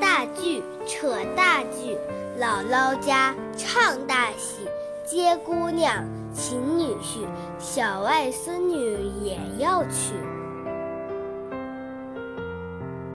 大锯扯大锯姥姥家唱大戏接姑娘请女婿小外孙女也要去